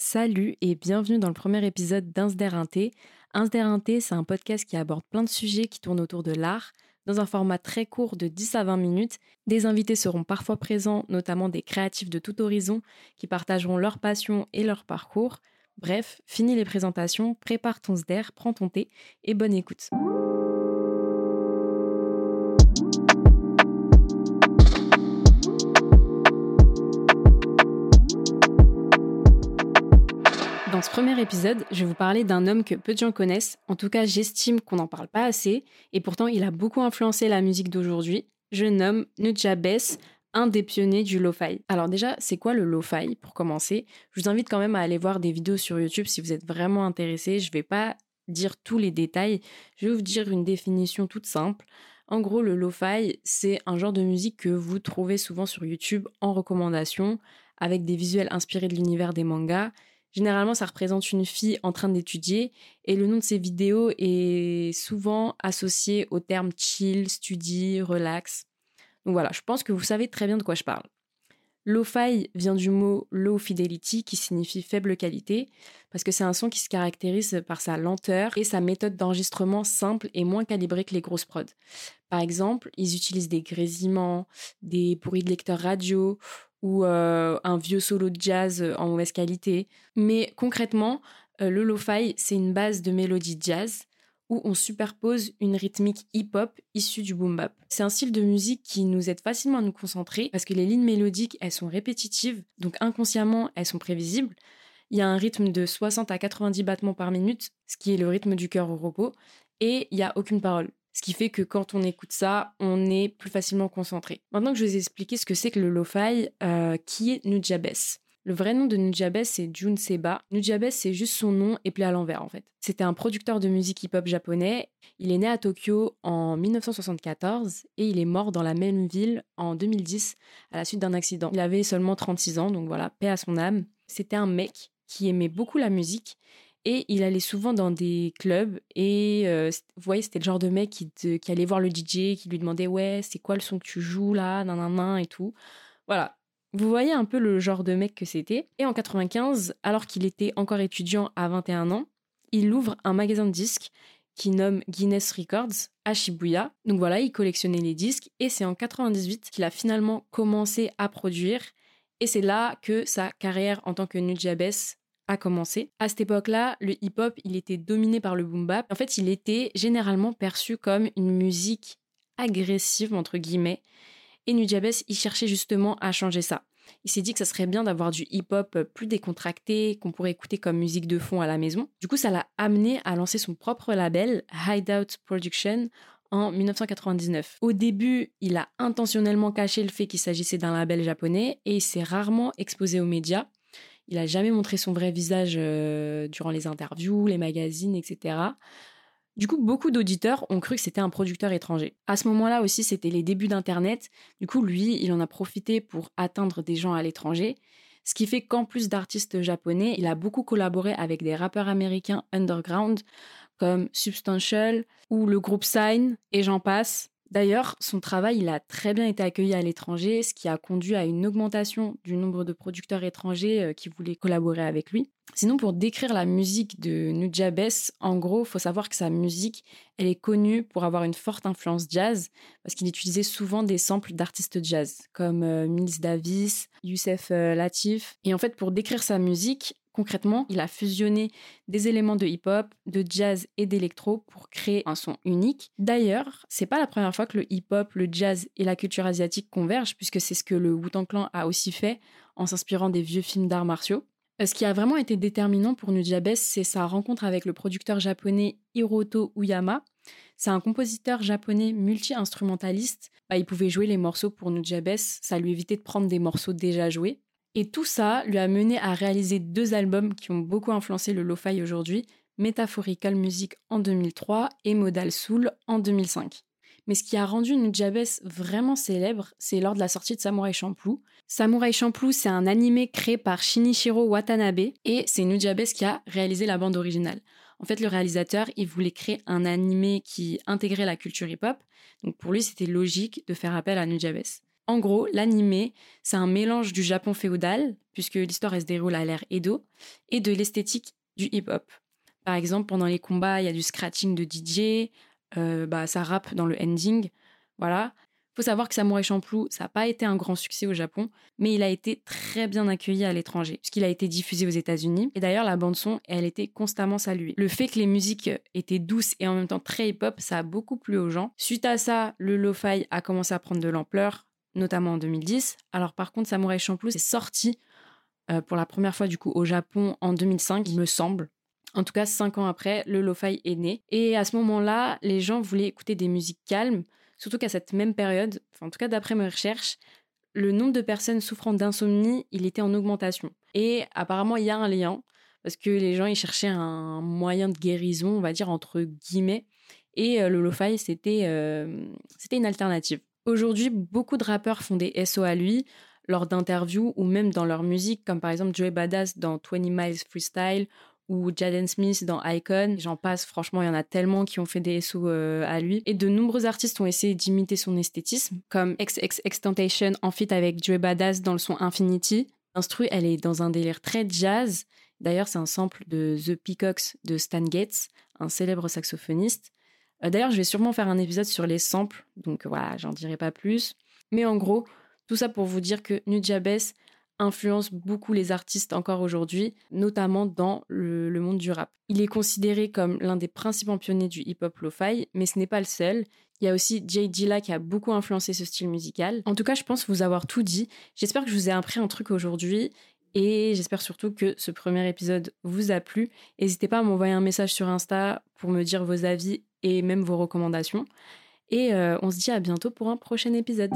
Salut et bienvenue dans le premier épisode d'Insder Inté. Insder Inté, c'est un podcast qui aborde plein de sujets qui tournent autour de l'art dans un format très court de 10 à 20 minutes. Des invités seront parfois présents, notamment des créatifs de tout horizon qui partageront leur passion et leur parcours. Bref, fini les présentations, prépare ton SDER, prends ton thé et bonne écoute. Dans ce premier épisode, je vais vous parler d'un homme que peu de gens connaissent, en tout cas j'estime qu'on n'en parle pas assez, et pourtant il a beaucoup influencé la musique d'aujourd'hui. Je nomme Nujabes, un des pionniers du lo-fi. Alors déjà, c'est quoi le lo-fi pour commencer? Je vous invite quand même à aller voir des vidéos sur YouTube si vous êtes vraiment intéressé. Je ne vais pas dire tous les détails, je vais vous dire une définition toute simple. En gros, le lo-fi, c'est un genre de musique que vous trouvez souvent sur YouTube en recommandation, avec des visuels inspirés de l'univers des mangas Généralement, ça représente une fille en train d'étudier et le nom de ces vidéos est souvent associé au terme chill, study, relax. Donc voilà, je pense que vous savez très bien de quoi je parle. Lo-fi vient du mot low fidelity qui signifie faible qualité parce que c'est un son qui se caractérise par sa lenteur et sa méthode d'enregistrement simple et moins calibrée que les grosses prods. Par exemple, ils utilisent des grésillements, des bruits de lecteur radio ou euh, un vieux solo de jazz euh, en mauvaise qualité. Mais concrètement, euh, le lo-fi, c'est une base de mélodie jazz où on superpose une rythmique hip-hop issue du boom bap. C'est un style de musique qui nous aide facilement à nous concentrer parce que les lignes mélodiques, elles sont répétitives, donc inconsciemment, elles sont prévisibles. Il y a un rythme de 60 à 90 battements par minute, ce qui est le rythme du cœur au repos, et il n'y a aucune parole. Ce qui fait que quand on écoute ça, on est plus facilement concentré. Maintenant que je vous ai expliqué ce que c'est que le lo-fi, euh, qui est Nujabes le vrai nom de Nujabes, c'est Jun Seba. Nujabes, c'est juste son nom éplé à l'envers, en fait. C'était un producteur de musique hip-hop japonais. Il est né à Tokyo en 1974 et il est mort dans la même ville en 2010 à la suite d'un accident. Il avait seulement 36 ans, donc voilà, paix à son âme. C'était un mec qui aimait beaucoup la musique et il allait souvent dans des clubs et euh, vous voyez, c'était le genre de mec qui, allait voir le DJ, qui lui demandait ouais, c'est quoi le son que tu joues là, nan, nan, nan et tout. Voilà. Vous voyez un peu le genre de mec que c'était. Et en 95, alors qu'il était encore étudiant à 21 ans, il ouvre un magasin de disques qui nomme Guinness Records à Shibuya. Donc voilà, il collectionnait les disques et c'est en 98 qu'il a finalement commencé à produire. Et c'est là que sa carrière en tant que Nujabes a commencé. À cette époque-là, le hip-hop, il était dominé par le boom bap. En fait, il était généralement perçu comme une musique agressive entre guillemets. Et Nujabes, il cherchait justement à changer ça. Il s'est dit que ça serait bien d'avoir du hip-hop plus décontracté, qu'on pourrait écouter comme musique de fond à la maison. Du coup, ça l'a amené à lancer son propre label, Hideout Production, en 1999. Au début, il a intentionnellement caché le fait qu'il s'agissait d'un label japonais et il s'est rarement exposé aux médias. Il n'a jamais montré son vrai visage euh, durant les interviews, les magazines, etc. Du coup, beaucoup d'auditeurs ont cru que c'était un producteur étranger. À ce moment-là aussi, c'était les débuts d'Internet. Du coup, lui, il en a profité pour atteindre des gens à l'étranger. Ce qui fait qu'en plus d'artistes japonais, il a beaucoup collaboré avec des rappeurs américains underground comme Substantial ou le groupe Sign et j'en passe. D'ailleurs, son travail il a très bien été accueilli à l'étranger, ce qui a conduit à une augmentation du nombre de producteurs étrangers euh, qui voulaient collaborer avec lui. Sinon, pour décrire la musique de Nujabes, en gros, faut savoir que sa musique, elle est connue pour avoir une forte influence jazz, parce qu'il utilisait souvent des samples d'artistes jazz, comme euh, Miles Davis, Youssef euh, Latif. Et en fait, pour décrire sa musique, Concrètement, il a fusionné des éléments de hip-hop, de jazz et d'électro pour créer un son unique. D'ailleurs, c'est pas la première fois que le hip-hop, le jazz et la culture asiatique convergent, puisque c'est ce que le Wu-Tang Clan a aussi fait en s'inspirant des vieux films d'arts martiaux. Euh, ce qui a vraiment été déterminant pour Nujabes, c'est sa rencontre avec le producteur japonais Hiroto Uyama. C'est un compositeur japonais multi-instrumentaliste. Bah, il pouvait jouer les morceaux pour Nujabes, ça lui évitait de prendre des morceaux déjà joués. Et tout ça lui a mené à réaliser deux albums qui ont beaucoup influencé le lo-fi aujourd'hui, Metaphorical Music en 2003 et Modal Soul en 2005. Mais ce qui a rendu Nujabes vraiment célèbre, c'est lors de la sortie de Samurai Champloo. Samurai Champloo, c'est un animé créé par Shinichiro Watanabe et c'est Nujabes qui a réalisé la bande originale. En fait, le réalisateur, il voulait créer un animé qui intégrait la culture hip-hop. Donc pour lui, c'était logique de faire appel à Nujabes. En gros, l'anime, c'est un mélange du Japon féodal, puisque l'histoire se déroule à l'ère Edo, et de l'esthétique du hip-hop. Par exemple, pendant les combats, il y a du scratching de DJ, euh, bah, ça rappe dans le ending. Voilà faut savoir que Samurai Champloo, ça n'a pas été un grand succès au Japon, mais il a été très bien accueilli à l'étranger, puisqu'il a été diffusé aux États-Unis. Et d'ailleurs, la bande-son, elle était constamment saluée. Le fait que les musiques étaient douces et en même temps très hip-hop, ça a beaucoup plu aux gens. Suite à ça, le lo-fi a commencé à prendre de l'ampleur, notamment en 2010. Alors par contre, Samurai Champloo c'est sorti euh, pour la première fois du coup au Japon en 2005, il me semble. En tout cas, cinq ans après, le lo-fi est né. Et à ce moment-là, les gens voulaient écouter des musiques calmes, Surtout qu'à cette même période, en tout cas d'après mes recherches, le nombre de personnes souffrant d'insomnie, il était en augmentation. Et apparemment, il y a un lien, parce que les gens, ils cherchaient un moyen de guérison, on va dire, entre guillemets. Et euh, le lo-fi, c'était euh, c'était une alternative. Aujourd'hui, beaucoup de rappeurs font des SO à lui lors d'interviews ou même dans leur musique, comme par exemple Joey Badass dans 20 Miles Freestyle ou Jaden Smith dans Icon. J'en passe, franchement, il y en a tellement qui ont fait des SO euh, à lui. Et de nombreux artistes ont essayé d'imiter son esthétisme, comme XXXTentacion en feat avec Joey Badass dans le son Infinity. L'instru, elle est dans un délire très jazz. D'ailleurs, c'est un sample de The Peacocks de Stan Gates, un célèbre saxophoniste. Euh, d'ailleurs, je vais sûrement faire un épisode sur les samples, donc voilà, j'en dirai pas plus. Mais en gros, tout ça pour vous dire que Nujabes, influence beaucoup les artistes encore aujourd'hui, notamment dans le, monde du rap. Il est considéré comme l'un des principaux pionniers du hip-hop lo-fi, mais ce n'est pas le seul. Il y a aussi Jay Dilla qui a beaucoup influencé ce style musical. En tout cas, je pense vous avoir tout dit. J'espère que je vous ai appris un truc aujourd'hui et j'espère surtout que ce premier épisode vous a plu. N'hésitez pas à m'envoyer un message sur Insta pour me dire vos avis et même vos recommandations. Et euh, on se dit à bientôt pour un prochain épisode.